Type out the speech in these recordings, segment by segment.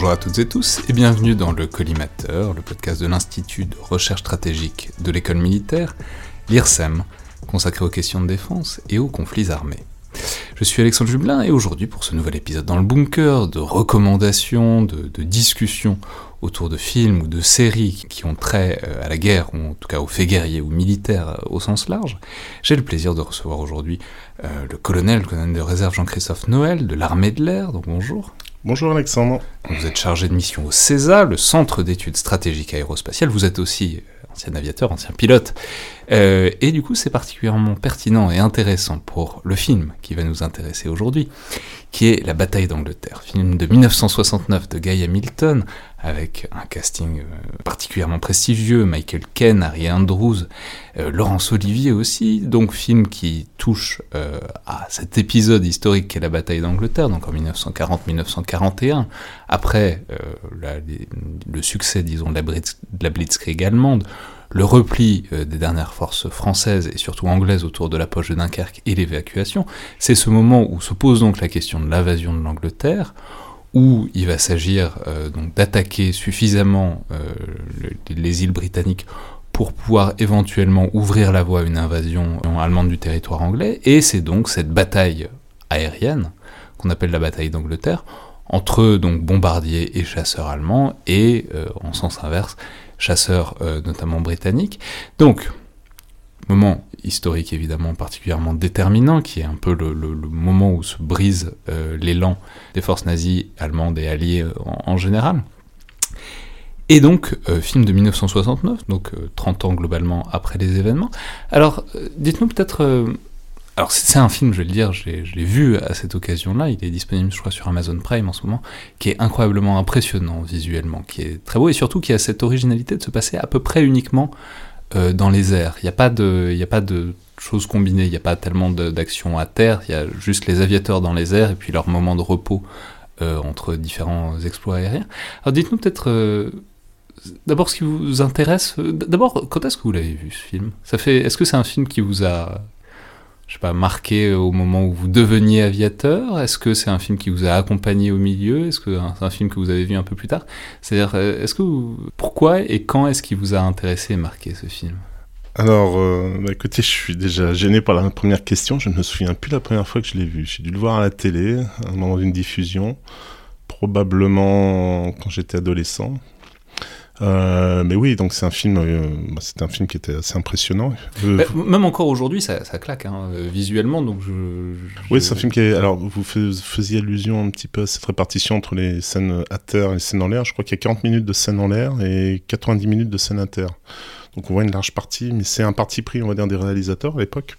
Bonjour à toutes et tous et bienvenue dans le Collimateur, le podcast de l'Institut de recherche stratégique de l'école militaire, l'IRSEM, consacré aux questions de défense et aux conflits armés. Je suis Alexandre Jublin et aujourd'hui pour ce nouvel épisode dans le bunker de recommandations, de, discussions autour de films ou de séries qui ont trait euh, à la guerre, ou en tout cas aux faits guerriers ou militaires euh, au sens large, j'ai le plaisir de recevoir aujourd'hui euh, le colonel, le colonel de réserve Jean-Christophe Noël de l'armée de l'air, donc bonjour. Bonjour Alexandre. Vous êtes chargé de mission au CESA, le Centre d'études stratégiques aérospatiales. Vous êtes aussi ancien aviateur, ancien pilote. Euh, et du coup, c'est particulièrement pertinent et intéressant pour le film qui va nous intéresser aujourd'hui, qui est La bataille d'Angleterre, film de 1969 de Guy Hamilton, avec un casting euh, particulièrement prestigieux, Michael Caine, Harry Andrews, euh, Laurence Olivier aussi, donc film qui touche à cet épisode historique qu'est la bataille d'Angleterre, donc en 1940-1941, après le succès, disons, de la, de la Blitzkrieg allemande, le repli euh, des dernières forces françaises et surtout anglaises autour de la poche de Dunkerque et l'évacuation, c'est ce moment où se pose donc la question de l'invasion de l'Angleterre, où il va s'agir euh, donc d'attaquer suffisamment euh, les îles britanniques pour pouvoir éventuellement ouvrir la voie à une invasion allemande du territoire anglais, et c'est donc cette bataille aérienne qu'on appelle la bataille d'Angleterre entre donc bombardiers et chasseurs allemands et en sens inverse chasseurs euh, notamment britanniques. Donc, moment historique évidemment particulièrement déterminant, qui est un peu le, moment où se brise euh, l'élan des forces nazies, allemandes et alliées euh, en, général. Et donc, film de 1969, donc 30 ans globalement après les événements. Alors, dites-nous peut-être alors c'est un film, je vais le dire, je l'ai vu à cette occasion-là, il est disponible je crois sur Amazon Prime en ce moment, qui est incroyablement impressionnant visuellement, qui est très beau et surtout qui a cette originalité de se passer à peu près uniquement euh, dans les airs. Il n'y a pas de, a pas de choses combinées, il n'y a pas tellement d'action à terre, il y a juste les aviateurs dans les airs et puis leur moment de repos euh, entre différents exploits aériens. Alors dites-nous peut-être euh, d'abord ce qui vous intéresse. D'abord, quand est-ce que vous l'avez vu ce film? Est-ce que c'est un film qui vous a je sais pas, marqué au moment où vous deveniez aviateur? Est-ce que c'est un film qui vous a accompagné au milieu? Est-ce que c'est un film que vous avez vu un peu plus tard? C'est-à-dire, euh, est-ce que pourquoi et quand est-ce qu'il vous a intéressé et marqué ce film? Alors, euh, bah, écoutez, je suis déjà gêné par la première question. Je ne me souviens plus la première fois que je l'ai vu. J'ai dû le voir à la télé, à un moment d'une diffusion, probablement quand j'étais adolescent. Euh, mais oui, donc c'est un film, euh, bah, c'est un film qui était assez impressionnant. Euh, bah, même encore aujourd'hui, ça, ça, claque hein, visuellement. Donc je, Oui, c'est un film qui est. Alors, vous faisiez allusion un petit peu à cette répartition entre les scènes à terre et les scènes en l'air. Je crois qu'il y a 40 minutes de scène en l'air et 90 minutes de scène à terre. Donc on voit une large partie, mais c'est un parti pris, on va dire, des réalisateurs à l'époque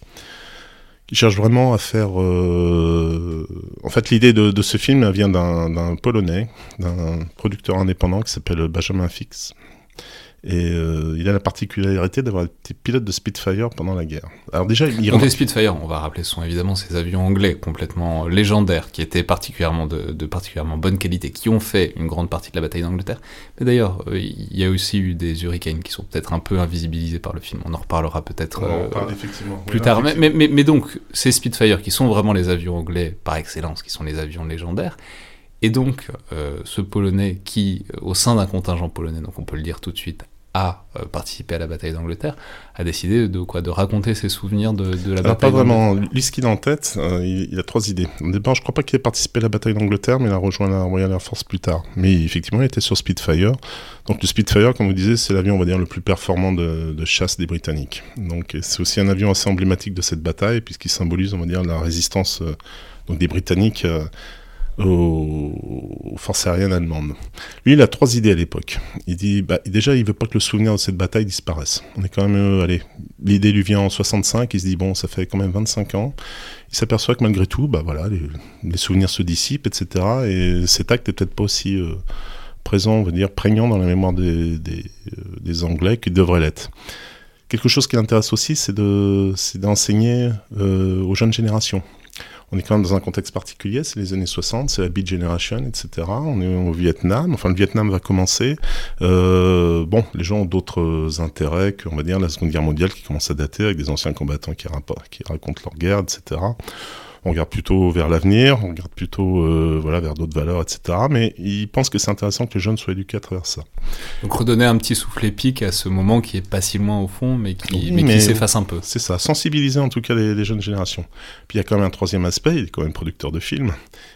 qui cherchent vraiment à faire. En fait, l'idée de, de, ce film vient d'un Polonais, d'un producteur indépendant qui s'appelle Benjamin Fix, et euh, il a la particularité d'avoir été pilote de Spitfire pendant la guerre. Alors déjà, il Donc les Spitfire, on va rappeler, sont évidemment ces avions anglais complètement légendaires, qui étaient particulièrement de, particulièrement bonne qualité, qui ont fait une grande partie de la bataille d'Angleterre. Mais d'ailleurs, euh, il y a aussi eu des Hurricanes qui sont peut-être un peu invisibilisés par le film. On en reparlera peut-être euh, plus tard. Mais, mais, mais, donc, ces Spitfire, qui sont vraiment les avions anglais par excellence, qui sont les avions légendaires, et donc, ce Polonais qui, au sein d'un contingent polonais, donc on peut le dire tout de suite, a euh, participé à la bataille d'Angleterre, a décidé de quoi De raconter ses souvenirs de, de la Alors, bataille pas vraiment. Lui, ce qu'il a en tête, euh, il, il a trois idées. Au départ, je crois pas qu'il ait participé à la bataille d'Angleterre, mais il a rejoint la Royal Air Force plus tard. Mais effectivement, il était sur Spitfire. Donc le Spitfire, comme vous disiez, c'est l'avion, on va dire, le plus performant de, de chasse des Britanniques. Donc c'est aussi un avion assez emblématique de cette bataille, puisqu'il symbolise, on va dire, la résistance euh, donc des Britanniques euh, aux, forces aériennes allemandes. Lui, il a trois idées à l'époque. Il dit, bah, déjà, il veut pas que le souvenir de cette bataille disparaisse. On est quand même, euh, allez, l'idée lui vient en 65. Il se dit, bon, ça fait quand même 25 ans. Il s'aperçoit que malgré tout, bah voilà, les, souvenirs se dissipent, etc. Et cet acte est peut-être pas aussi euh, présent, on va dire, prégnant dans la mémoire euh, des Anglais qu'il devrait l'être. Quelque chose qui l'intéresse aussi, c'est de, c'est d'enseigner aux jeunes générations. On est quand même dans un contexte particulier, c'est les années 60, c'est la Beat Generation, etc. On est au Vietnam, enfin le Vietnam va commencer. Euh, bon, les gens ont d'autres intérêts que, on va dire, la Seconde Guerre mondiale qui commence à dater avec des anciens combattants qui, racontent leur guerre, etc. On regarde plutôt vers l'avenir, on regarde plutôt euh, voilà, vers d'autres valeurs, etc. Mais ils pensent que c'est intéressant que les jeunes soient éduqués à travers ça. Donc redonner un petit souffle épique à ce moment qui est pas si loin au fond, mais qui, Oui, s'efface un peu. C'est ça, sensibiliser en tout cas les, les jeunes générations. Puis il y a quand même un troisième aspect, il est quand même producteur de films.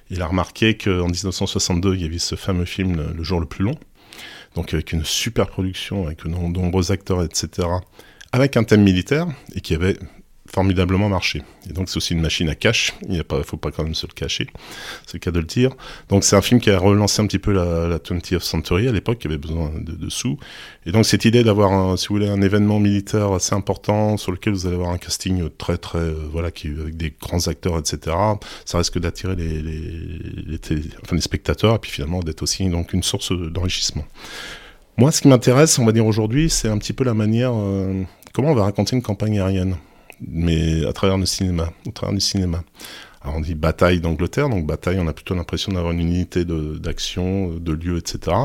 Il a remarqué qu'en 1962, il y avait ce fameux film Le- jour le plus long, donc avec une super production, avec de nom- nombreux acteurs, etc., avec un thème militaire, et qui avait formidablement marché. Et donc c'est aussi une machine à cash, il ne faut pas quand même se le cacher, c'est le cas de le dire. Donc c'est un film qui a relancé un petit peu la, la 20th century à l'époque, qui avait besoin de, sous. Et donc cette idée d'avoir, si vous voulez, un événement militaire assez important sur lequel vous allez avoir un casting très très, euh, voilà, qui avec des grands acteurs, etc. Ça risque d'attirer les, enfin, les spectateurs et puis finalement d'être aussi donc une source d'enrichissement. Moi, ce qui m'intéresse, on va dire aujourd'hui, c'est un petit peu la manière, euh, comment on va raconter une campagne aérienne, mais à travers le cinéma, au travers du cinéma. Alors on dit bataille d'Angleterre, donc bataille, on a plutôt l'impression d'avoir une unité de- d'action, de, lieu, etc.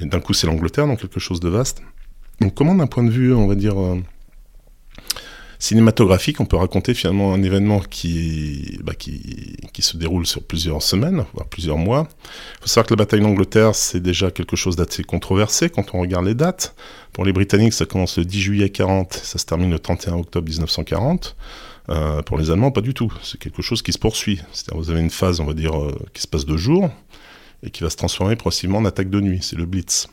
Et d'un coup, c'est l'Angleterre, donc quelque chose de vaste. Donc comment, d'un point de vue, on va dire, euh, cinématographique, on peut raconter finalement un événement qui, bah, qui, qui se déroule sur plusieurs semaines, voire plusieurs mois. Il faut savoir que la bataille d'Angleterre, c'est déjà quelque chose d'assez controversé quand on regarde les dates. Pour les Britanniques, ça commence le 10 juillet 40, ça se termine le 31 octobre 1940. Euh, pour les Allemands, pas du tout. C'est quelque chose qui se poursuit. C'est-à-dire, vous avez une phase, on va dire, euh, qui se passe de jour et qui va se transformer progressivement en attaque de nuit. C'est le Blitz.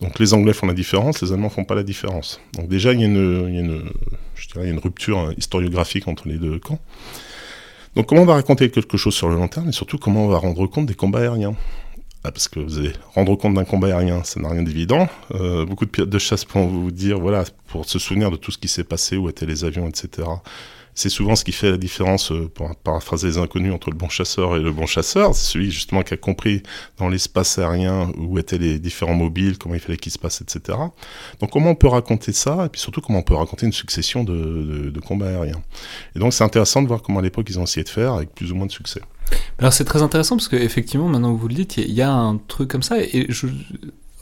Donc les Anglais font la différence, les Allemands font pas la différence. Donc déjà, il y a une, rupture historiographique entre les deux camps. Donc comment on va raconter quelque chose sur le long terme et surtout comment on va rendre compte des combats aériens? Ah, parce que vous allez rendre compte d'un combat aérien, ça n'a rien d'évident. Euh, beaucoup de pilotes de chasse pourront vous dire, voilà, pour se souvenir de tout ce qui s'est passé, où étaient les avions, etc. C'est souvent ce qui fait la différence, euh, pour paraphraser les inconnus, entre le bon chasseur et le bon chasseur. C'est celui justement qui a compris dans l'espace aérien où étaient les différents mobiles, comment il fallait qu'ils se passent, etc. Donc comment on peut raconter ça, et puis surtout comment on peut raconter une succession de, de, combats aériens. Et donc c'est intéressant de voir comment à l'époque ils ont essayé de faire avec plus ou moins de succès. Alors c'est très intéressant parce qu'effectivement, maintenant que vous le dites, il y, y a un truc comme ça. Et je,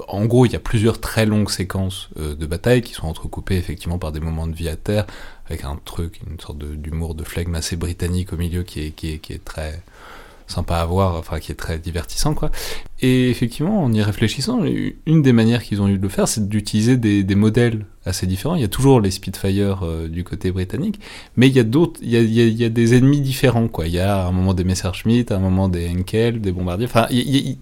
en gros, il y a plusieurs très longues séquences euh, de bataille qui sont entrecoupées effectivement par des moments de vie à terre, avec un truc, une sorte de- d'humour, de, flegme assez britannique au milieu qui est, qui est très sympa à voir, enfin qui est très divertissant quoi. Et effectivement, en y réfléchissant, une des manières qu'ils ont eu de le faire, c'est d'utiliser des, modèles assez différents. Il y a toujours les Spitfire euh, du côté britannique, mais il y a d'autres, il y a, des ennemis différents quoi. Il y a à un moment des Messerschmitt, à un moment des Henkel, des bombardiers. Enfin, il, il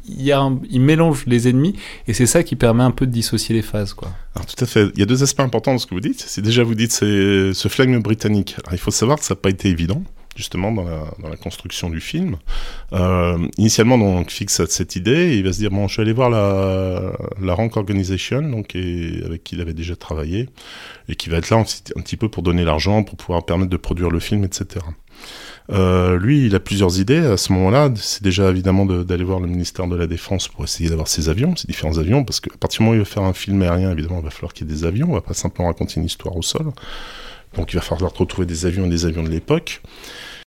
ils mélangent les ennemis et c'est ça qui permet un peu de dissocier les phases quoi. Alors tout à fait. Il y a deux aspects importants dans ce que vous dites. C'est déjà vous dites c'est ce flegme britannique. Il faut savoir que ça n'a pas été évident justement dans la, construction du film. Euh, initialement, donc fixe cette idée, et il va se dire bon, je vais aller voir la, Rank Organization, donc et, avec qui il avait déjà travaillé, et qui va être là un un petit peu pour donner l'argent, pour pouvoir permettre de produire le film, etc. Euh, lui, il a plusieurs idées à ce moment-là. C'est déjà évidemment de- d'aller voir le ministère de la Défense pour essayer d'avoir ses avions, ses différents avions, parce qu'à partir du moment où il va faire un film aérien, évidemment, il va falloir qu'il y ait des avions. On va pas simplement raconter une histoire au sol. Donc il va falloir retrouver des avions et des avions de l'époque.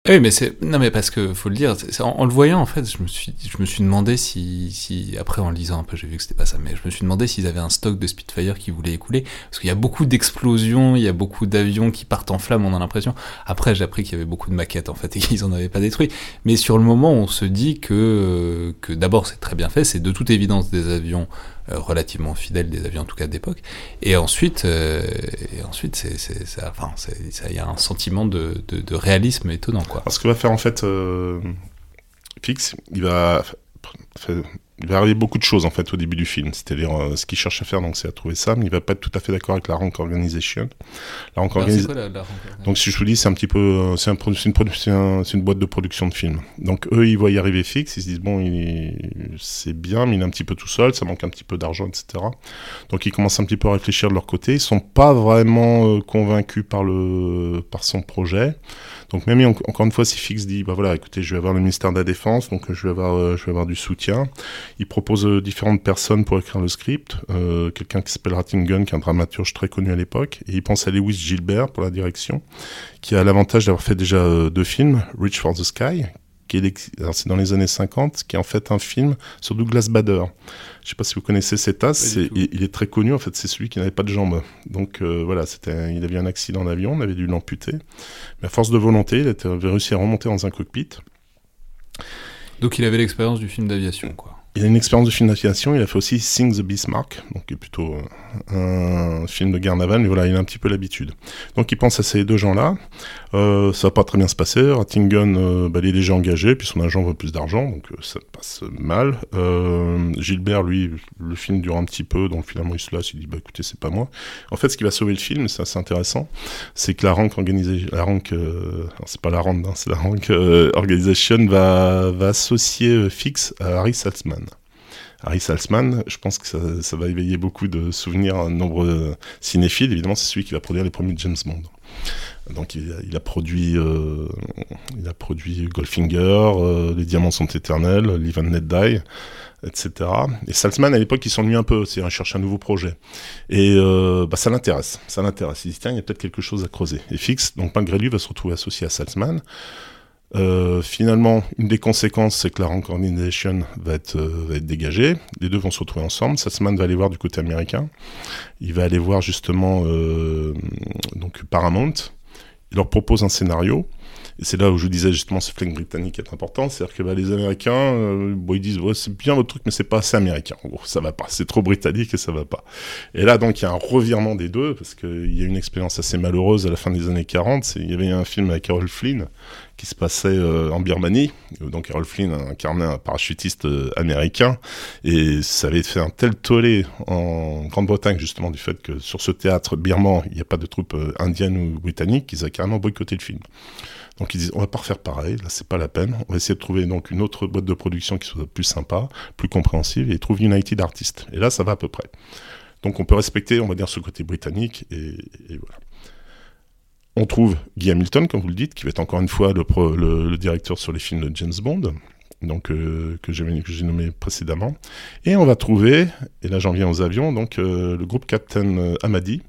Oui, mais c'est non, mais parce que faut le dire, en, en le voyant en fait, je me suis, je me suis demandé si, si après en lisant un peu, j'ai vu que c'était pas ça, mais je me suis demandé s'ils avaient un stock de Spitfire qui voulait écouler, parce qu'il y a beaucoup d'explosions, il y a beaucoup d'avions qui partent en flammes, on a l'impression. Après, j'ai appris qu'il y avait beaucoup de maquettes en fait et qu'ils en avaient pas détruit. Mais sur le moment, on se dit que que d'abord c'est très bien fait, c'est de toute évidence des avions relativement fidèle des avions, en tout cas d'époque. Et ensuite, et ensuite, c'est, c'est, ça, enfin, il y a un sentiment de, de, de, réalisme étonnant, quoi. Alors, ce que va faire en fait Fix, il va il va arriver beaucoup de choses en fait au début du film. C'est-à-dire euh, ce qu'il cherche à faire, donc c'est à trouver ça, mais il va pas être tout à fait d'accord avec la rank organization. La rank organisation. Donc si je vous dis, c'est un petit peu, euh, c'est un, une, une, boîte de production de films. Donc eux, ils voient y arriver fixe, ils se disent bon, c'est bien, mais il est un petit peu tout seul, ça manque un petit peu d'argent, etc. Donc ils commencent un petit peu à réfléchir de leur côté. Ils sont pas vraiment euh, convaincus par le, par son projet. Donc même encore une fois, si Fix dit, bah voilà, écoutez, je vais avoir le ministère de la Défense, donc je vais avoir, je vais avoir du soutien. Il propose euh, différentes personnes pour écrire le script. Euh, quelqu'un qui s'appelle Rattingen, qui est un dramaturge très connu à l'époque. Et il pense à Lewis Gilbert pour la direction, qui a l'avantage d'avoir fait déjà euh, deux films, Reach for the Sky, qui est, c'est dans les années 50, qui est en fait un film sur Douglas Bader. Je ne sais pas si vous connaissez cet as, il, est très connu, en fait, c'est celui qui n'avait pas de jambes. Donc voilà, c'était, il avait un accident d'avion, on avait dû l'amputer. Mais à force de volonté, il avait réussi à remonter dans un cockpit. Donc il avait l'expérience du film d'aviation, quoi. Il a une expérience de film d'aviation, il a fait aussi Sing the Bismarck, donc qui est plutôt euh, un film de guerre navale, mais voilà, il a un petit peu l'habitude. Donc il pense à ces deux gens-là, euh, ça va pas très bien se passer, Rattingen, euh, bah, il est déjà engagé, puis son agent veut plus d'argent, donc euh, ça passe mal. Gilbert, lui, le film dure un petit peu, donc finalement il se lasse, il dit, bah écoutez, c'est pas moi. En fait, ce qui va sauver le film, c'est assez intéressant, c'est que la rank organisée, la rank, c'est pas la rank, c'est la rank organisation va, va associer Fix à Harry Saltzman. Harry Salzman, je pense que ça, va éveiller beaucoup de souvenirs à nombreux cinéphiles. Évidemment, c'est celui qui va produire les premiers James Bond. Donc il a, produit, euh, il a produit Goldfinger, euh, Les Diamants sont éternels, Live and Let etc. Et Salzman à l'époque il s'ennuie un peu, c'est il cherche un nouveau projet. Et euh, bah, ça l'intéresse, ça l'intéresse. Il dit tiens il y a peut-être quelque chose à creuser. Et Fix, donc malgré lui, va se retrouver associé à Salzman. Euh, finalement, une des conséquences, c'est que la Rank Organization va être, euh, va être dégagée. Les deux vont se retrouver ensemble. Satsman va aller voir du côté américain. Il va aller voir justement euh, donc Paramount. Il leur propose un scénario. Et c'est là où je vous disais justement ce flingue britannique est important, c'est-à-dire que bah, les Américains, euh, ils disent ouais, c'est bien votre truc, mais c'est pas assez américain. Ça va pas, c'est trop britannique et ça va pas. Et là donc il y a un revirement des deux parce qu'il y a une expérience assez malheureuse à la fin des années 40. Il y avait un film avec Carol Flynn qui se passait euh, en Birmanie. Donc Carol Flynn incarnait un parachutiste euh, américain et ça avait fait un tel tollé en Grande-Bretagne justement du fait que sur ce théâtre birman il n'y a pas de troupes indiennes ou britanniques qu'ils ont carrément boycotté le film. Donc ils disent on va pas refaire pareil, là c'est pas la peine. On va essayer de trouver donc une autre boîte de production qui soit plus sympa, plus compréhensive, et ils trouvent United Artists. Et là ça va à peu près. Donc on peut respecter, on va dire, ce côté britannique, et, voilà. On trouve Guy Hamilton, comme vous le dites, qui va être encore une fois le, directeur sur les films de James Bond, donc euh, que j'ai nommé précédemment. Et on va trouver, et là j'en viens aux avions, donc euh, le groupe Captain Amadi,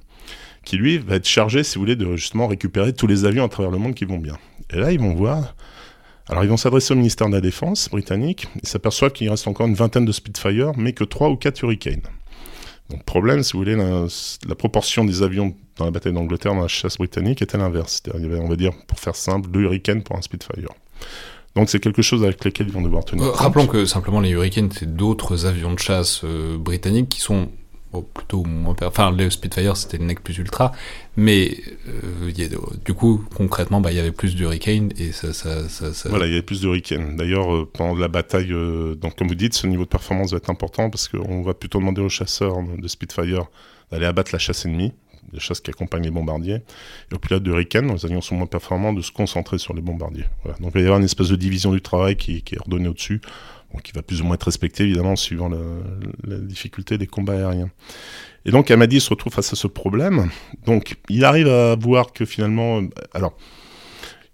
qui lui va être chargé, si vous voulez, de justement récupérer tous les avions à travers le monde qui vont bien. Et là, ils vont voir. Alors, ils vont s'adresser au ministère de la Défense britannique. Ils s'aperçoivent qu'il reste encore une vingtaine de Spitfire, mais que trois ou quatre Hurricane. Donc, problème, si vous voulez, la, proportion des avions dans la bataille d'Angleterre, dans la chasse britannique, était l'inverse. C'est-à-dire, il y avait, on va dire, pour faire simple, deux Hurricanes pour un Spitfire. Donc c'est quelque chose avec lequel ils vont devoir tenir. Euh, rappelons que simplement les Hurricanes, c'est d'autres avions de chasse euh, britanniques qui sont plutôt moins enfin le Spitfire c'était le nec plus ultra mais euh, du coup concrètement bah, il y avait plus d'Hurricane et ça, voilà il y avait plus d'Hurricane d'ailleurs euh, pendant la bataille euh, donc comme vous dites ce niveau de performance va être important parce qu'on va plutôt demander aux chasseurs de Spitfire d'aller abattre la chasse ennemie la chasse qui accompagne les bombardiers. Et aux pilotes d'Hurricane les avions sont moins performants de se concentrer sur les bombardiers. Donc il va y avoir une espèce de division du travail qui, qui est ordonnée au-dessus qui va plus ou moins être respecté évidemment suivant la difficulté des combats aériens. Et donc Amadi se retrouve face à ce problème. Donc il arrive à voir que finalement, alors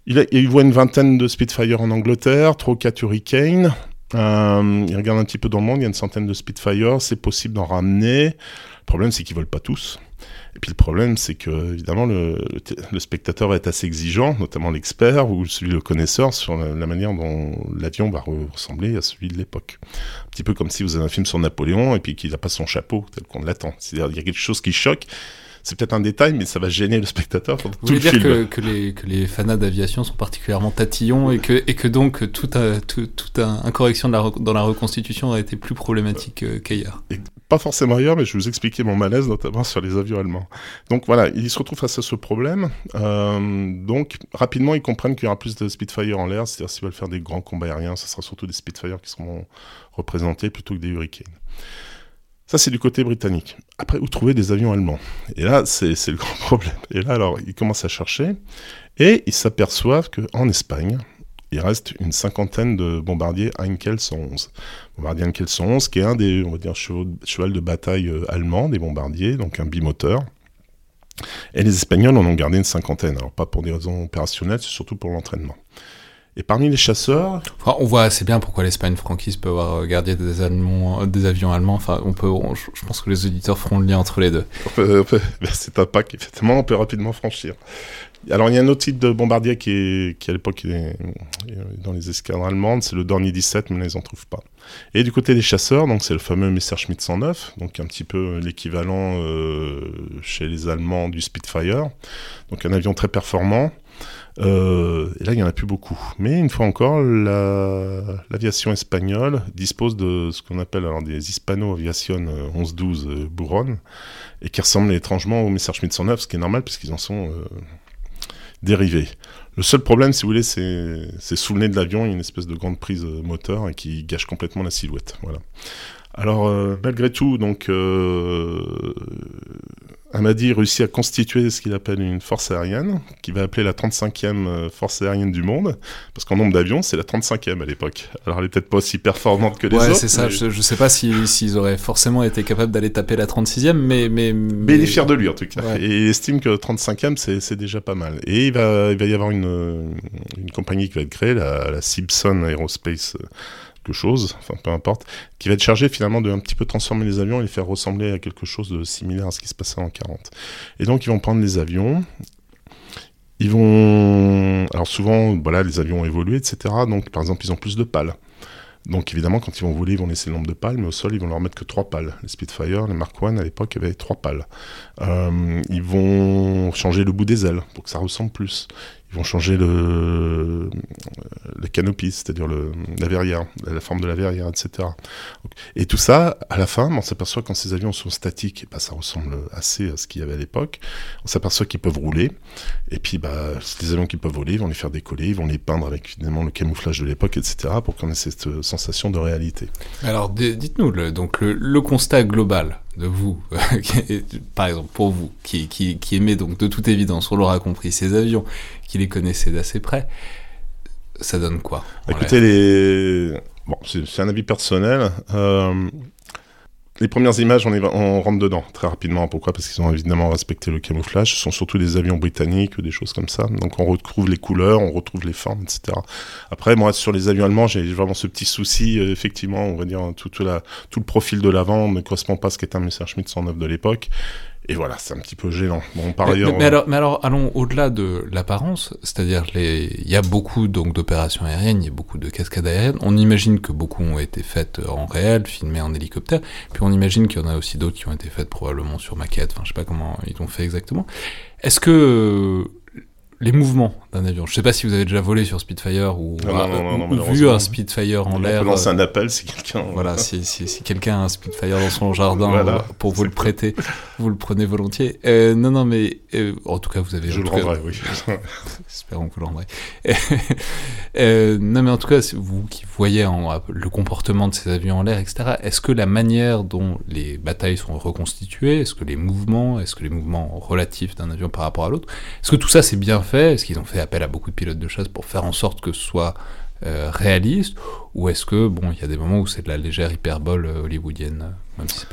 il, voit une vingtaine de Spitfire en Angleterre, trois ou quatre Hurricane. Euh, il regarde un petit peu dans le monde, il y a une centaine de Spitfire, c'est possible d'en ramener. Le problème c'est qu'ils volent pas tous. Et puis le problème, c'est que évidemment le, spectateur va être assez exigeant, notamment l'expert ou celui le connaisseur sur la, manière dont l'avion va ressembler à celui de l'époque. Un petit peu comme si vous avez un film sur Napoléon et puis qu'il n'a pas son chapeau tel qu'on l'attend. C'est-à-dire il y a quelque chose qui choque. C'est peut-être un détail, mais ça va gêner le spectateur Vous voulez dire que, que, les, que les fanats d'aviation sont particulièrement tatillons et que, et que donc toute, tout, de la, dans la reconstitution a été plus problématique euh, qu'ailleurs Pas forcément ailleurs, mais je vais vous expliquer mon malaise, notamment sur les avions allemands. Donc voilà, ils se retrouvent face à ce problème. Euh, donc rapidement, ils comprennent qu'il y aura plus de Spitfire en l'air, c'est-à-dire s'ils veulent faire des grands combats aériens, ce sera surtout des Spitfire qui seront représentés plutôt que des Hurricanes. Ça, c'est du côté britannique. Après, où trouver des avions allemands Et là, c'est le grand problème. Et là, alors, ils commencent à chercher et ils s'aperçoivent qu'en Espagne, il reste une cinquantaine de bombardiers Heinkel 111. Bombardier Heinkel 111, qui est un des, on va dire, cheval de bataille euh, allemands, des bombardiers, donc un bimoteur. Et les Espagnols en ont gardé une cinquantaine. Alors, pas pour des raisons opérationnelles, c'est surtout pour l'entraînement. Et parmi les chasseurs, on voit assez bien pourquoi l'Espagne franquiste peut avoir gardé des, Allemands, des avions allemands. Enfin, on peut, je pense que les auditeurs feront le lien entre les deux. c'est un pas qu'effectivement on peut rapidement franchir. Alors il y a un autre type de bombardier qui, est, qui à l'époque est dans les escadres allemandes, c'est le Dornier 17, mais là ils en trouvent pas. Et du côté des chasseurs, donc c'est le fameux Messerschmitt 109, donc un petit peu l'équivalent euh, chez les Allemands du Spitfire, donc un avion très performant. Euh, et là, il n'y en a plus beaucoup. Mais une fois encore, l'aviation espagnole dispose de ce qu'on appelle alors des Hispano Aviation 1112 euh, Bouron, et qui ressemblent étrangement au Messerschmitt 109, ce qui est normal puisqu'ils en sont euh, dérivés. Le seul problème, si vous voulez, c'est sous le nez de l'avion, il y a une espèce de grande prise moteur et qui gâche complètement la silhouette. Voilà. Alors, malgré tout, donc, Amadi réussit à constituer ce qu'il appelle une force aérienne, qui va appeler la 35e euh, force aérienne du monde, parce qu'en nombre d'avions, c'est la 35e à l'époque. Alors elle est peut-être pas aussi performante que les ouais, autres. c'est ça, je, sais pas s'ils auraient forcément été capables d'aller taper la 36e, mais... Mais, mais... il est fier de lui en tout cas. Et il estime que 35e, c'est déjà pas mal. Et il va, il va y avoir une, une compagnie qui va être créée, la, la Simpson Aerospace quelque chose, enfin peu importe, qui va être chargé finalement de un petit peu transformer les avions et les faire ressembler à quelque chose de similaire à ce qui se passait en 40. Et donc ils vont prendre les avions, ils vont... Alors souvent, voilà, les avions ont évolué, etc. Donc par exemple, ils ont plus de pales. Donc évidemment, quand ils vont voler, ils vont laisser le nombre de pales, mais au sol, ils vont leur mettre que trois pales. Les Spitfire, les Mark I, à l'époque, avaient trois pales. Euh, ils vont changer le bout des ailes pour que ça ressemble plus. Ils vont changer le, la canopie, c'est-à-dire la verrière, la forme de la verrière, etc. Et tout ça, à la fin, on s'aperçoit quand ces avions sont statiques, bah, ça ressemble assez à ce qu'il y avait à l'époque. On s'aperçoit qu'ils peuvent rouler. Et puis, bah, les avions qui peuvent voler, ils vont les faire décoller, ils vont les peindre avec finalement le camouflage de l'époque, etc. pour qu'on ait cette sensation de réalité. Alors, dites-nous, donc le, constat global de vous, par exemple pour vous, qui, qui, qui aimez donc de toute évidence, on l'aura compris, ces avions qui les connaissait d'assez près, ça donne quoi Écoutez, les... bon, c'est un avis personnel. Euh, les premières images, on, rentre dedans très rapidement. Pourquoi? Parce qu'ils ont évidemment respecté le camouflage. Ce sont surtout des avions britanniques ou des choses comme ça. Donc on retrouve les couleurs, on retrouve les formes, etc. Après, moi, sur les avions allemands, j'ai vraiment ce petit souci. Euh, effectivement, on va dire la, tout le profil de l'avant ne correspond pas à ce qu'est un Messerschmitt 109 de l'époque. Et voilà, c'est un petit peu gênant. Bon, par mais, ailleurs, mais, alors, mais alors, allons au-delà de l'apparence, c'est-à-dire les, il y a beaucoup donc d'opérations aériennes, il y a beaucoup de cascades aériennes. On imagine que beaucoup ont été faites en réel, filmées en hélicoptère, puis on imagine qu'il y en a aussi d'autres qui ont été faites probablement sur maquette. Enfin, je sais pas comment ils l'ont fait exactement. Est-ce que les mouvements d'un avion. Je sais pas si vous avez déjà volé sur Spitfire ou, vu un Spitfire en l'air. lance un appel si quelqu'un. Voilà, si, si, si quelqu'un a un Spitfire dans son jardin pour vous le prêter, vous le prenez volontiers. Euh, non, non, mais euh, en tout cas, vous avez. Je le rendrai, oui. Espérons que vous le rendrez. euh, non, mais en tout cas, vous qui voyez en, le comportement de ces avions en l'air, etc. Est-ce que la manière dont les batailles sont reconstituées, est-ce que les mouvements, est-ce que les mouvements relatifs d'un avion par rapport à l'autre, est-ce que tout ça c'est bien fait? Est-ce qu'ils ont fait appel à beaucoup de pilotes de chasse pour faire en sorte que ce soit euh, réaliste ou est-ce que bon il y a des moments où c'est de la légère hyperbole euh, hollywoodienne même si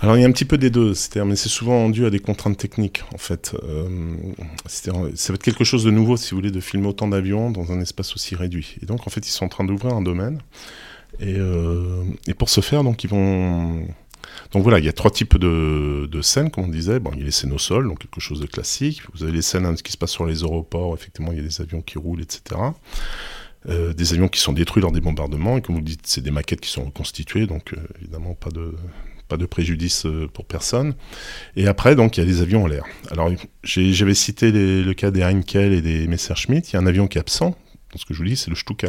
alors il y a un petit peu des deux c'est mais c'est souvent dû à des contraintes techniques en fait. Euh, ça va être quelque chose de nouveau si vous voulez de filmer autant d'avions dans un espace aussi réduit. Et donc en fait ils sont en train d'ouvrir un domaine. Et, et pour ce faire donc ils vont donc voilà, il y a trois types de, scènes, comme on disait. Bon, il y a les scènes au sol, donc quelque chose de classique. Vous avez les scènes hein, qui se passent sur les aéroports, effectivement, il y a des avions qui roulent, etc. Euh, des avions qui sont détruits lors des bombardements, et comme vous le dites, c'est des maquettes qui sont reconstituées, donc euh, évidemment pas de, pas de préjudice pour personne. Et après, donc, il y a les avions en l'air. Alors, j'avais cité le cas des Heinkel et des Messerschmitt. Il y a un avion qui est absent. ce que je vous dis, c'est le Stuka,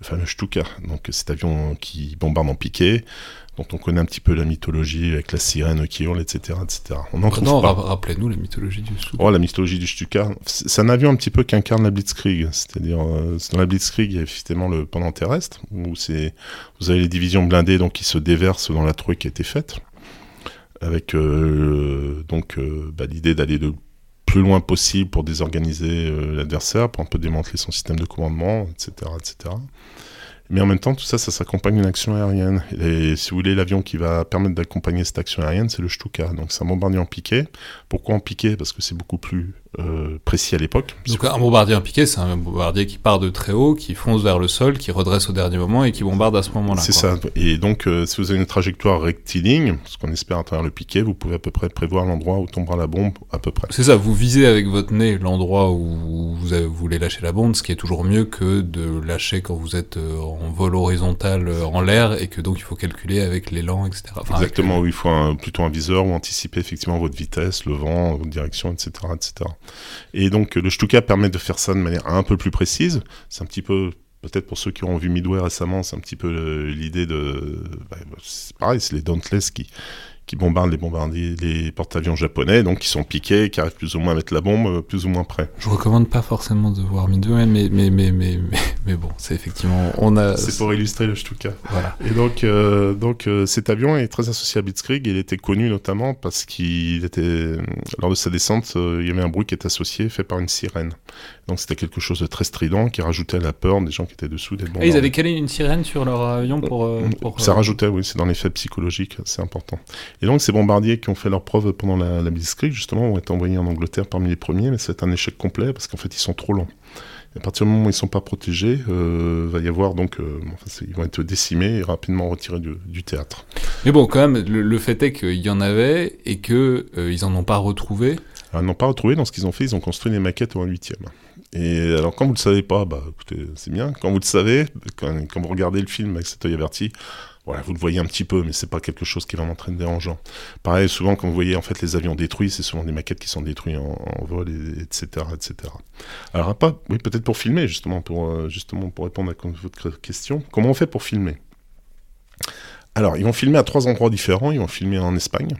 le fameux Stuka. Donc, cet avion qui bombarde en piqué, dont on connaît un petit peu la mythologie avec la sirène qui hurle, etc. etc. On en non, rappelez-nous la mythologie du Stuka. Oh, la mythologie du Stuka. C'est un avion un petit peu qui incarne la Blitzkrieg. C'est-à-dire, euh, dans la Blitzkrieg, il y a effectivement le pendant terrestre, où vous avez les divisions blindées donc, qui se déversent dans la trouée qui a été faite, avec euh, donc euh, bah, l'idée d'aller le plus loin possible pour désorganiser l'adversaire, pour un peu démanteler son système de commandement, etc. etc. Mais en même temps, tout ça, ça s'accompagne d'une action aérienne. Et si vous voulez, l'avion qui va permettre d'accompagner cette action aérienne, c'est le Stuka. Donc c'est un bombardier en piqué. Pourquoi en piqué? Parce que c'est beaucoup plus euh, précis à l'époque. Donc un bombardier impliqué, c'est un bombardier qui part de très haut, qui fonce vers le sol, qui redresse au dernier moment et qui bombarde à ce moment-là. C'est ça. Et donc euh, si vous avez une trajectoire rectiligne, ce qu'on espère à travers le piqué, vous pouvez à peu près prévoir l'endroit où tombera la bombe à peu près. C'est ça, vous visez avec votre nez l'endroit où vous, avez, voulez lâcher la bombe, ce qui est toujours mieux que de lâcher quand vous êtes euh, en vol horizontal en l'air et que donc il faut calculer avec l'élan, etc. Exactement, oui, il faut plutôt un viseur ou anticiper effectivement votre vitesse, le vent, votre direction, etc. etc. Et donc le Stuka permet de faire ça de manière un peu plus précise. C'est un petit peu peut-être pour ceux qui ont vu Midway récemment, c'est un petit peu l'idée de. Bah, c'est pareil, c'est les Dauntless qui, qui bombardent les bombardiers, les porte-avions japonais, donc qui sont piqués, qui arrivent plus ou moins à mettre la bombe euh, plus ou moins près. Je recommande pas forcément de voir Midway, mais mais mais mais mais, bon, c'est effectivement on a. C'est pour illustrer le Stuka. Voilà. Et donc euh, donc euh, cet avion est très associé à Blitzkrieg. Il était connu notamment parce qu'il était lors de sa descente, il y avait un bruit qui était associé, fait par une sirène. Donc c'était quelque chose de très strident qui rajoutait à la peur des gens qui étaient dessous d'être bombardés. Et ils avaient calé une sirène sur leur avion pour. pour Ça rajoutait, oui, c'est dans l'effet psychologique, c'est important. Et donc ces bombardiers qui ont fait leur preuve pendant la, la Blitzkrieg, justement, ont été envoyés en Angleterre parmi les premiers, mais c'est un échec complet parce qu'en fait ils sont trop longs. à partir du moment où ils ne sont pas protégés, euh, va y avoir donc, euh, ils vont être décimés et rapidement retirés du, théâtre. Mais bon, quand même, le, fait est qu'il y en avait et qu'ils euh, ils en ont pas retrouvé. ils n'ont pas retrouvé. Dans ce qu'ils ont fait, ils ont construit des maquettes au 1 huitième. Et alors, quand vous le savez pas, bah, écoutez, c'est bien. Quand vous le savez, quand, quand, vous regardez le film avec cet œil averti, voilà, vous le voyez un petit peu, mais c'est pas quelque chose qui est vraiment très dérangeant. Pareil, souvent quand vous voyez en fait les avions détruits, c'est souvent des maquettes qui sont détruites en, vol, etc., etc. Alors pas, oui, peut-être pour filmer justement, pour euh, justement pour répondre à votre question. Comment on fait pour filmer? Alors, ils vont filmer à trois endroits différents. Ils vont filmer en Espagne,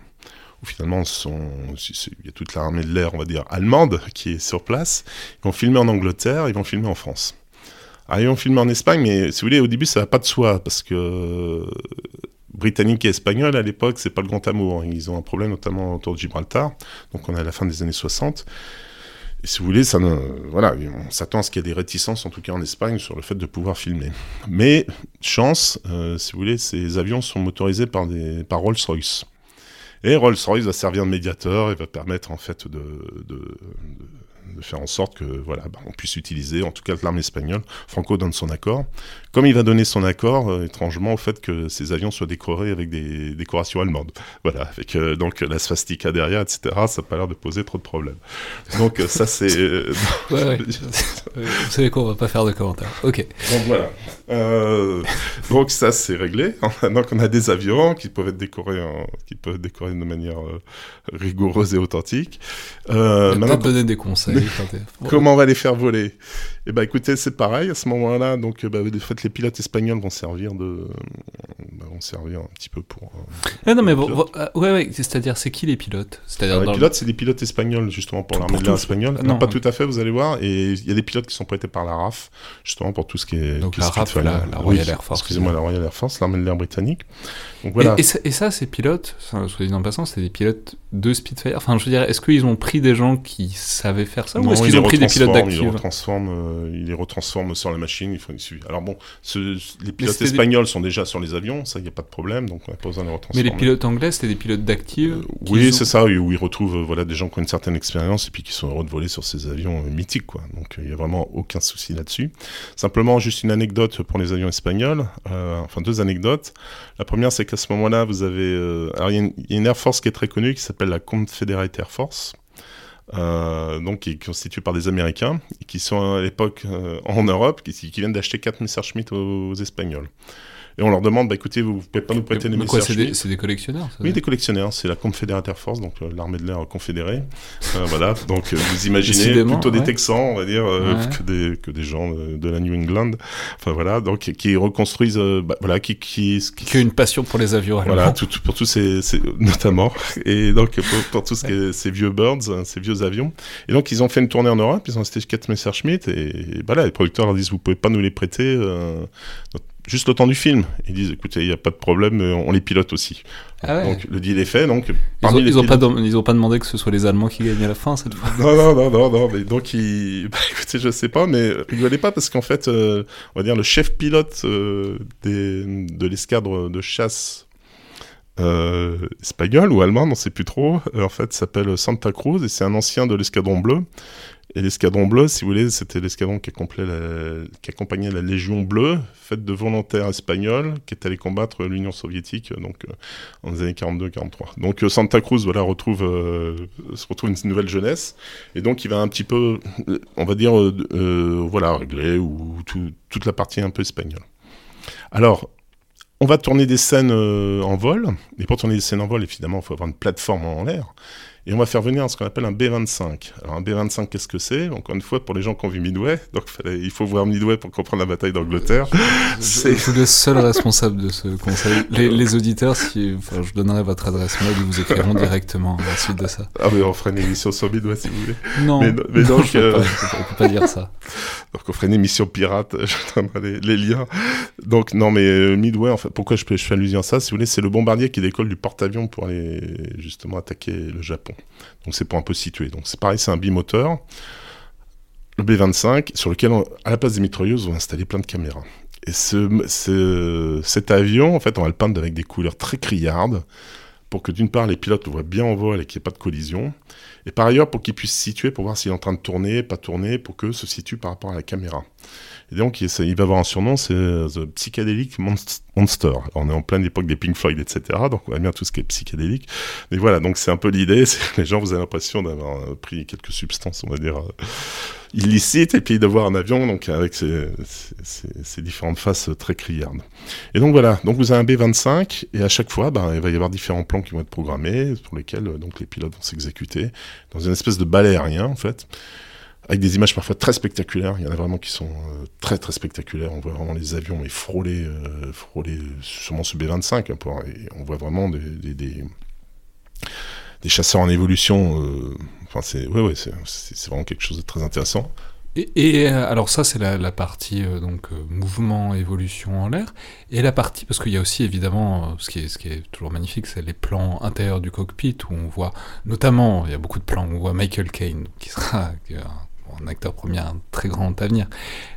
où finalement il y a toute l'armée de l'air, on va dire allemande, qui est sur place. Ils vont filmer en Angleterre, ils vont filmer en France. Ont filmé en Espagne, mais si vous voulez, au début, ça n'a pas de soi, parce que euh, britannique et espagnol, à l'époque, c'est pas le grand amour. Hein. Ils ont un problème, notamment autour de Gibraltar. Donc, on est à la fin des années 60. Et si vous voulez, ça voilà, on s'attend à ce qu'il y ait des réticences, en tout cas en Espagne, sur le fait de pouvoir filmer. Mais, chance, euh, si vous voulez, ces avions sont motorisés par, Rolls-Royce. Et Rolls-Royce va servir de médiateur et va permettre, en fait, de faire en sorte que voilà, bah, on puisse utiliser, en tout cas l'armée espagnole. Franco donne son accord. Comme il va donner son accord, euh, étrangement, au fait que ces avions soient décorés avec des décorations allemandes. Voilà, avec euh, donc la swastika derrière, etc. Ça n'a pas l'air de poser trop de problèmes. Donc euh, ça c'est. ouais, ouais. Vous savez quoi, on va pas faire de commentaires. Ok. Donc voilà. donc ça c'est réglé. Donc on a des avions qui peuvent être décorés, en... qui peuvent être décorés de manière rigoureuse et authentique. Euh, maintenant, donner des conseils. Comment on va les faire voler? Eh ben, écoutez, c'est pareil. À ce moment-là, donc, bah, de fait, les pilotes espagnols vont servir de, bah, vont servir un petit peu pour. Euh, ah non, mais bon, euh, ouais, ouais. C'est-à-dire, c'est qui les pilotes? C'est-à-dire les pilotes, c'est des pilotes espagnols justement pour l'armée de l'air espagnole. Non, pas tout à fait. Vous allez voir. Et il y a des pilotes qui sont prêtés par la RAF justement pour tout ce qui est. Donc la RAF, la, Royal Air Force. Excusez-moi, la Royal Air Force, l'armée de l'air britannique. Donc voilà. Et, et, ça, ces pilotes, soit dit en passant, c'est des pilotes de Spitfire. Enfin, je veux dire, est-ce qu'ils ont pris des gens qui savaient faire ça ou est-ce qu'ils ont pris des pilotes Ils retransforment, euh, ils les retransforment sur la machine. Ils font Alors bon, les pilotes espagnols sont déjà sur les avions, ça, il n'y a pas de problème, donc on n'a pas besoin de les retransformer. Mais les pilotes anglais, c'était des pilotes d'actifs euh, Oui, c'est ça, où ils retrouvent euh, voilà, des gens qui ont une certaine expérience et puis qui sont heureux de voler sur ces avions mythiques, quoi. Donc il n'y a vraiment aucun souci là-dessus. Simplement, juste une anecdote pour les avions espagnols, enfin deux anecdotes. La première, c'est qu'à ce moment-là, vous avez. alors il y, a une Air Force qui est très connue qui s'appelle la Confederate Air Force. Euh, donc qui est constitué par des Américains, qui sont à l'époque euh, en Europe, qui, qui viennent d'acheter 4 Messerschmitt aux Espagnols. Et on leur demande, bah, écoutez, vous, ne pouvez pas nous prêter les quoi, c'est des, des, collectionneurs Oui, des collectionneurs. C'est la Confederate Air Force, donc l'armée de l'air confédérée. voilà, donc vous imaginez plutôt des Texans, on va dire, que, des, que des gens de, la New England. Enfin voilà, donc qui reconstruisent, bah, voilà, qui, qui, qui, qui a une passion pour les avions. Voilà, tout, pour tous ces, notamment, et donc pour, pour tous ces vieux birds, hein, ces vieux avions. Et donc ils ont fait une tournée en Europe, ils ont acheté 4 Messerschmitt, et, voilà, les producteurs leur disent vous pouvez pas nous les prêter. Euh, juste le temps du film. Ils disent, écoutez, il n'y a pas de problème, on les pilote aussi. Ah Donc le deal est fait. Donc, ils n'ont ont pas, demandé que ce soit les Allemands qui gagnent à la fin cette fois. Non, non, non, non, non. Mais donc, ils... bah, écoutez, je sais pas, mais rigolez pas parce qu'en fait, euh, on va dire le chef pilote euh, des... de l'escadre de chasse euh, espagnol ou allemand, on ne sait plus trop. en fait, s'appelle Santa Cruz et c'est un ancien de l'escadron bleu. Et l'escadron bleu, si vous voulez, c'était l'escadron qui, accompagnait la Légion bleue, faite de volontaires espagnols qui étaient allés combattre l'Union soviétique donc, euh, en les années 42-43. Donc euh, Santa Cruz voilà, retrouve, euh, se retrouve une nouvelle jeunesse, et donc il va un petit peu, on va dire, voilà, régler ou toute la partie un peu espagnole. Alors, on va tourner des scènes en vol, et pour tourner des scènes en vol, évidemment, il faut avoir une plateforme en l'air. Et on va faire venir ce qu'on appelle un B25. Alors un B25, qu'est-ce que c'est? Encore une fois, pour les gens qui ont vu Midway, donc il faut voir Midway pour comprendre la bataille d'Angleterre. C'est vous le seul responsable de ce conseil. Les, auditeurs, si, enfin, je donnerai votre adresse mail, ils vous écriront directement à la suite de ça. Ah mais on ferait une émission sur Midway si vous voulez. Non, mais, donc, on euh, peut, peut pas dire ça. Donc on ferait une émission pirate, je donnerai les, liens. Donc non mais euh, Midway, en fait, pourquoi je, je fais allusion à ça? Si vous voulez, c'est le bombardier qui décolle du porte-avions pour aller justement attaquer le Japon. Donc c'est pour un peu situer. Donc c'est pareil, c'est un bimoteur. Le B25, sur lequel, à la place des mitrailleuses, on va installer plein de caméras. Et ce, cet avion, en fait, on va le peindre avec des couleurs très criardes, pour que d'une part, les pilotes le voient bien en vol et qu'il n'y ait pas de collision. Et par ailleurs, pour qu'il puisse se situer, pour voir s'il est en train de tourner, pas tourner, pour que se situe par rapport à la caméra. Donc, il, va avoir un surnom, c'est The Psychedelic Monster. on est en pleine époque des Pink Floyd, etc. Donc, on va bien tout ce qui est psychédélique. Mais voilà, donc c'est un peu l'idée. Les gens, vous avez l'impression d'avoir euh, pris quelques substances, on va dire, euh, illicites, et puis de voir un avion, donc avec ses, différentes faces très criardes. Et donc voilà, donc vous avez un B-25, et à chaque fois, ben, il va y avoir différents plans qui vont être programmés, pour lesquels euh, donc les pilotes vont s'exécuter, dans une espèce de balai aérien, en fait avec des images parfois très spectaculaires. Il y en a vraiment qui sont euh, très très spectaculaires. On voit vraiment les avions mais frôler, euh, frôler sûrement ce B-25. Hein, et on voit vraiment des, des, chasseurs en évolution. Euh, enfin, c'est ouais, ouais, c'est vraiment quelque chose de très intéressant. Et, et alors ça c'est la, partie donc mouvement évolution en l'air et la partie parce qu'il y a aussi évidemment ce qui est ce qui est toujours magnifique c'est les plans intérieurs du cockpit où on voit notamment il y a beaucoup de plans où on voit Michael Caine qui sera acteur premier un très grand avenir,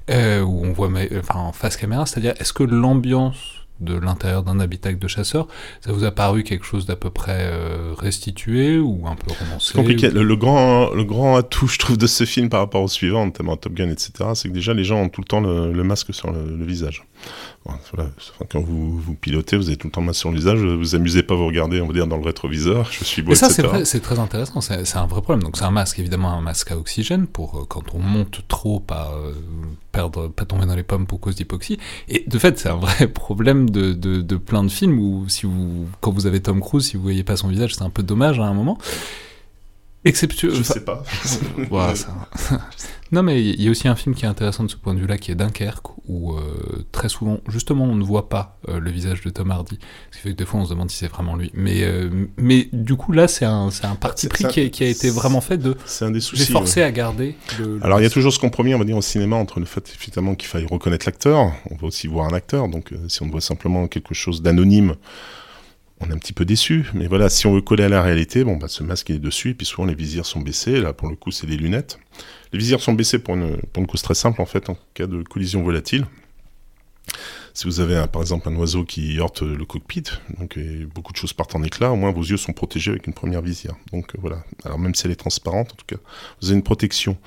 euh, où on voit enfin, en face caméra, c'est-à-dire est-ce que l'ambiance de l'intérieur d'un habitacle de chasseur, ça vous a paru quelque chose d'à peu près euh, restitué ou un peu romancé C'est compliqué. Le, grand, le grand atout, je trouve, de ce film par rapport au suivant, notamment Top Gun, etc., c'est que déjà les gens ont tout le temps le, masque sur le visage quand vous, vous pilotez, vous avez tout le temps masque sur le visage, vous vous amusez pas, vous regardez, on va dire, dans le rétroviseur, je suis beau, Et ça, c'est très intéressant, c'est un vrai problème. Donc c'est un masque, évidemment, un masque à oxygène pour euh, quand on monte trop, pas euh, perdre, pas tomber dans les pommes pour cause d'hypoxie. Et de fait, c'est un vrai problème de, de, plein de films où si vous, quand vous avez Tom Cruise, si vous voyez pas son visage, c'est un peu dommage à un moment. Exceptionnel. Je sais pas. Non, mais il y a aussi un film qui est intéressant de ce point de vue-là, qui est Dunkerque, où euh, très souvent, justement, on ne voit pas euh, le visage de Tom Hardy. Ce qui fait que des fois, on se demande si c'est vraiment lui. Mais, euh, mais du coup, là, c'est un, un parti pris qui, qui, a été vraiment fait de. C'est un des soucis. forcé à garder. Le, Alors, il y a toujours ce compromis, on va dire, au cinéma, entre le fait, effectivement, qu'il faille reconnaître l'acteur. On va aussi voir un acteur. Donc, si on voit simplement quelque chose d'anonyme, on est un petit peu déçu. Mais voilà, si on veut coller à la réalité, bon, bah, ce masque est dessus, et puis souvent les visières sont baissées. Là, pour le coup, c'est des lunettes. Les visières sont baissées pour une, pour une cause très simple, en fait, en cas de collision volatile. Si vous avez par exemple un oiseau qui heurte le cockpit, donc beaucoup de choses partent en éclat, au moins vos yeux sont protégés avec une première visière. Donc voilà. Alors même si elle est transparente, en tout cas, vous avez une protection.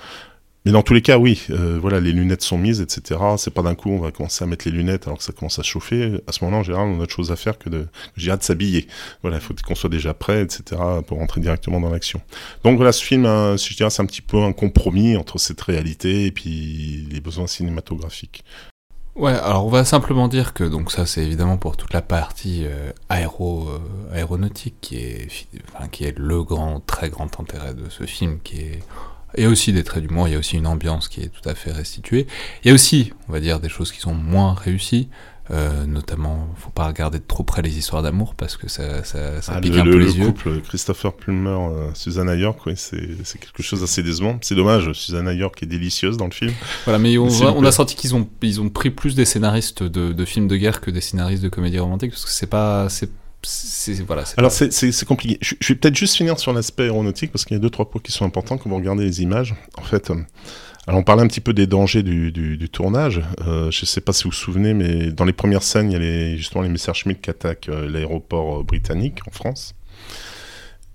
Mais dans tous les cas, oui, euh, voilà, les lunettes sont mises, etc. C'est pas d'un coup, on va commencer à mettre les lunettes alors que ça commence à chauffer. À ce moment-là, en général, on a autre chose à faire que de, j'ai hâte de s'habiller. Voilà, il faut qu'on soit déjà prêt, etc. pour rentrer directement dans l'action. Donc voilà, ce film, hein, je dirais, c'est un petit peu un compromis entre cette réalité et puis les besoins cinématographiques. Ouais, alors on va simplement dire que donc ça c'est évidemment pour toute la partie euh, aéro euh, aéronautique qui est enfin, qui est le grand très grand intérêt de ce film qui est il y a aussi des traits d'humour, il y a aussi une ambiance qui est tout à fait restituée. Il y a aussi, on va dire, des choses qui sont moins réussies. Euh, notamment, faut pas regarder de trop près les histoires d'amour parce que ça, ça, ça Ah, pique le, un le- peu le les yeux. couple Christopher Plummer, euh, Susanna York, oui, c'est quelque chose d'assez décevant. C'est dommage, Susanna York est délicieuse dans le film. Voilà, mais on, a senti qu'ils ont, ils ont pris plus des scénaristes de, de films de guerre que des scénaristes de comédie romantique parce que c'est pas, c'est, c'est- voilà. Alors pas- c'est- compliqué. Je, je vais peut-être juste finir sur l'aspect aéronautique parce qu'il y a deux trois points qui sont importants quand vous regardez les images. En fait, euh, alors on parlait un petit peu des dangers du, du- du tournage. Euh, je ne sais pas si vous vous souvenez, mais dans les premières scènes, il y a les, justement les Messerschmitt qui attaquent euh, l'aéroport britannique en France.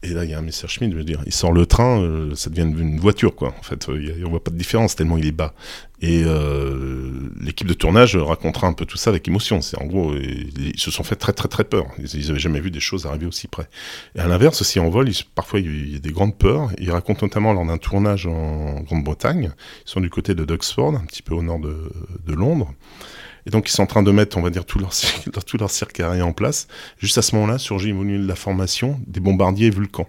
Et là, il y a un Messerschmitt, je veux dire, il sort le train, euh, ça devient une, voiture, quoi. En fait, euh, on voit pas de différence tellement il est bas. Et euh, l'équipe de tournage racontera un peu tout ça avec émotion. C'est en gros, ils se sont fait très très très peur. Ils, ils avaient jamais vu des choses arriver aussi près. Et à l'inverse, aussi en vol, ils- parfois il y a des grandes peurs. Ils racontent notamment lors d'un tournage en Grande-Bretagne. Ils sont du côté de Duxford, un petit peu au nord de, de Londres. Et donc ils sont en train de mettre, on va dire, tout leur, cir- tout leur cirque aérien en place. Juste à ce moment-là, surgit au milieu de la formation des bombardiers Vulcan.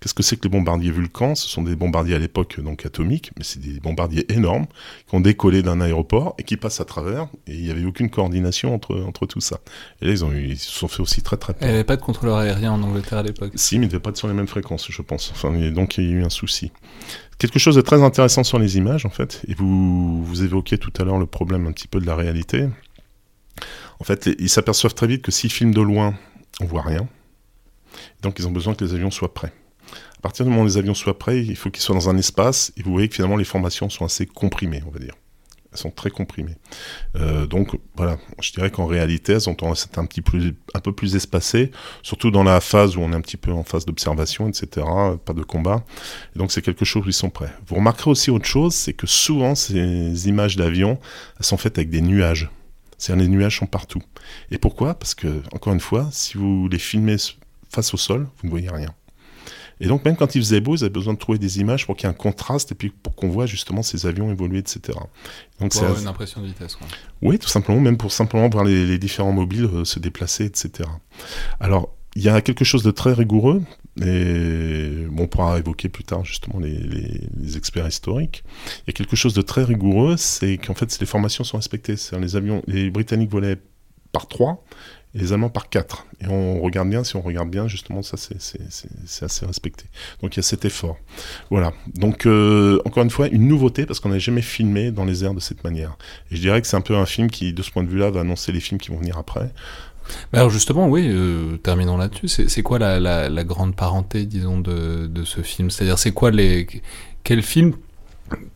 Qu'est-ce que c'est que les bombardiers Vulcan Ce sont des bombardiers à l'époque donc atomiques, mais c'est des bombardiers énormes qui ont décollé d'un aéroport et qui passent à travers. Et il n'y avait aucune coordination entre, entre tout ça. Et là, ils, ont ils se sont fait aussi très très Il peur. n'y avait pas de contrôleur aérien en Angleterre à l'époque. Si, mais il ne devait pas être sur les mêmes fréquences, je pense. Enfin, donc il y a eu un souci. Quelque chose de très intéressant sur les images, en fait, et vous, vous évoquiez tout à l'heure le problème un petit peu de la réalité. En fait, ils s'aperçoivent très vite que s'ils filment de loin, on voit rien. Donc ils ont besoin que les avions soient prêts. À partir du moment où les avions soient prêts, il faut qu'ils soient dans un espace, et vous voyez que finalement les formations sont assez comprimées, on va dire. Elles sont très comprimées. Euh, donc voilà, je dirais qu'en réalité, elles ont tendance à être un, petit un peu plus espacées, surtout dans la phase où on est un petit peu en phase d'observation, etc., pas de combat. Et donc c'est quelque chose où ils sont prêts. Vous remarquerez aussi autre chose, c'est que souvent ces images d'avions, elles sont faites avec des nuages. C'est-à-dire les nuages sont partout. Et pourquoi? Parce que, encore une fois, si vous les filmez face au sol, vous ne voyez rien. Et donc même quand il faisait beau, ils avaient besoin de trouver des images pour qu'il y ait un contraste et puis pour qu'on voit justement ces avions évoluer, etc. Donc Pour c'est avoir une impression de vitesse. quoi. oui, tout simplement, même pour simplement voir les, les différents mobiles euh, se déplacer, etc. Alors, il y a quelque chose de très rigoureux, et bon, on pourra évoquer plus tard justement les, les- les experts historiques. Il y a quelque chose de très rigoureux, c'est qu'en fait, les formations sont respectées. Les avions, les Britanniques volaient par trois, les Allemands par quatre. Et on regarde bien, si on regarde bien, justement, ça, c'est- assez respecté. Donc, il y a cet effort. Voilà. Donc, euh, encore une fois, une nouveauté, parce qu'on n'a jamais filmé dans les airs de cette manière. Et je dirais que c'est un peu un film qui, de ce point de vue-là, va annoncer les films qui vont venir après. Alors justement, oui, euh, terminons là-dessus. C'est quoi la, la, grande parenté, disons, de, de ce film? C'est-à-dire, c'est quoi les... Quels films...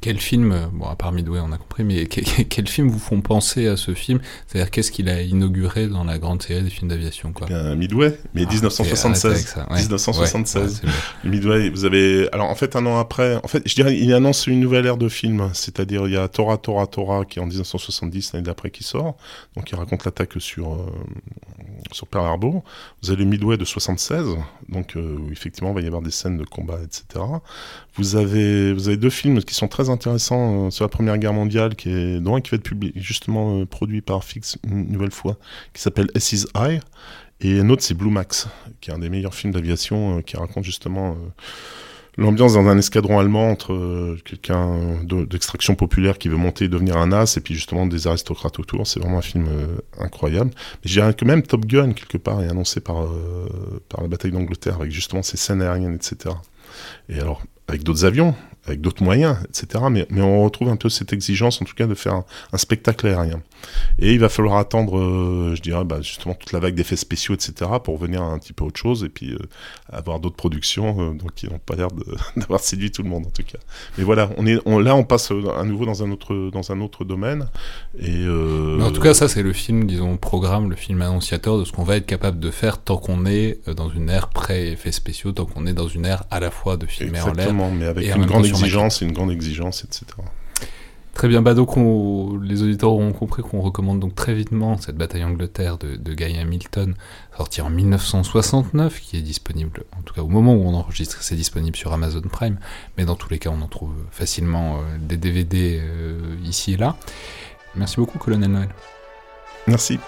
Quel film, bon, à part Midway, on a compris, mais que- que- quels films vous font penser à ce film? C'est-à-dire, qu'est-ce qu'il a inauguré dans la grande série des films d'aviation, quoi? Bien, Midway, mais Ah, ok, arrêtez 1976. avec ça, ouais. 1976. Ouais, ouais, c'est bon. Midway, vous avez. Alors, en fait, un an après, en fait, je dirais, il annonce une nouvelle ère de film. C'est-à-dire, il y a Tora, Tora, Tora, qui est en 1970, l'année d'après, qui sort. Donc, il raconte l'attaque sur, euh, sur Pearl Harbor. Vous avez le Midway de 76, donc, euh, où effectivement, il va y avoir des scènes de combat, etc. Vous avez, vous avez deux films qui sont très intéressants euh, sur la Première Guerre mondiale, qui est, dont qui va être publié, justement euh, produit par Fix une nouvelle fois, qui s'appelle S's Eye. Et un autre, c'est Blue Max, qui est un des meilleurs films d'aviation, euh, qui raconte justement l'ambiance dans un escadron allemand entre quelqu'un de- d'extraction populaire qui veut monter et devenir un as, et puis justement des aristocrates autour. C'est vraiment un film incroyable. Mais dirais que même Top Gun, quelque part, est annoncé par, par la bataille d'Angleterre, avec justement ces scènes aériennes, etc. Et alors, avec d'autres avions, avec d'autres moyens, etc. Mais, mais on retrouve un peu cette exigence, en tout cas, de faire un, spectacle aérien. Et il va falloir attendre, euh, je dirais, bah, justement, toute la vague d'effets spéciaux, etc., pour revenir à un petit peu autre chose, et puis euh, avoir d'autres productions euh, donc, qui n'ont pas l'air d'avoir séduit tout le monde, en tout cas. Mais voilà, on est, on, là, on passe euh, à nouveau dans un autre, dans un autre domaine. Et, euh, en tout cas, ça, c'est le film, disons, programme, le film annonciateur de ce qu'on va être capable de faire tant qu'on est dans une ère pré-effets spéciaux, tant qu'on est dans une ère à la fois de filmer en l'air. Exactement, mais avec une grande exigence, une grande exigence, etc. Très bien, bah donc on- les auditeurs auront compris qu'on recommande donc très vitement cette bataille Angleterre de, de Guy Hamilton, sorti en 1969, qui est disponible, en tout cas au moment où on enregistre, c'est disponible sur Amazon Prime, mais dans tous les cas on en trouve facilement euh, des DVD euh, ici et là. Merci beaucoup, colonel Noël. Merci.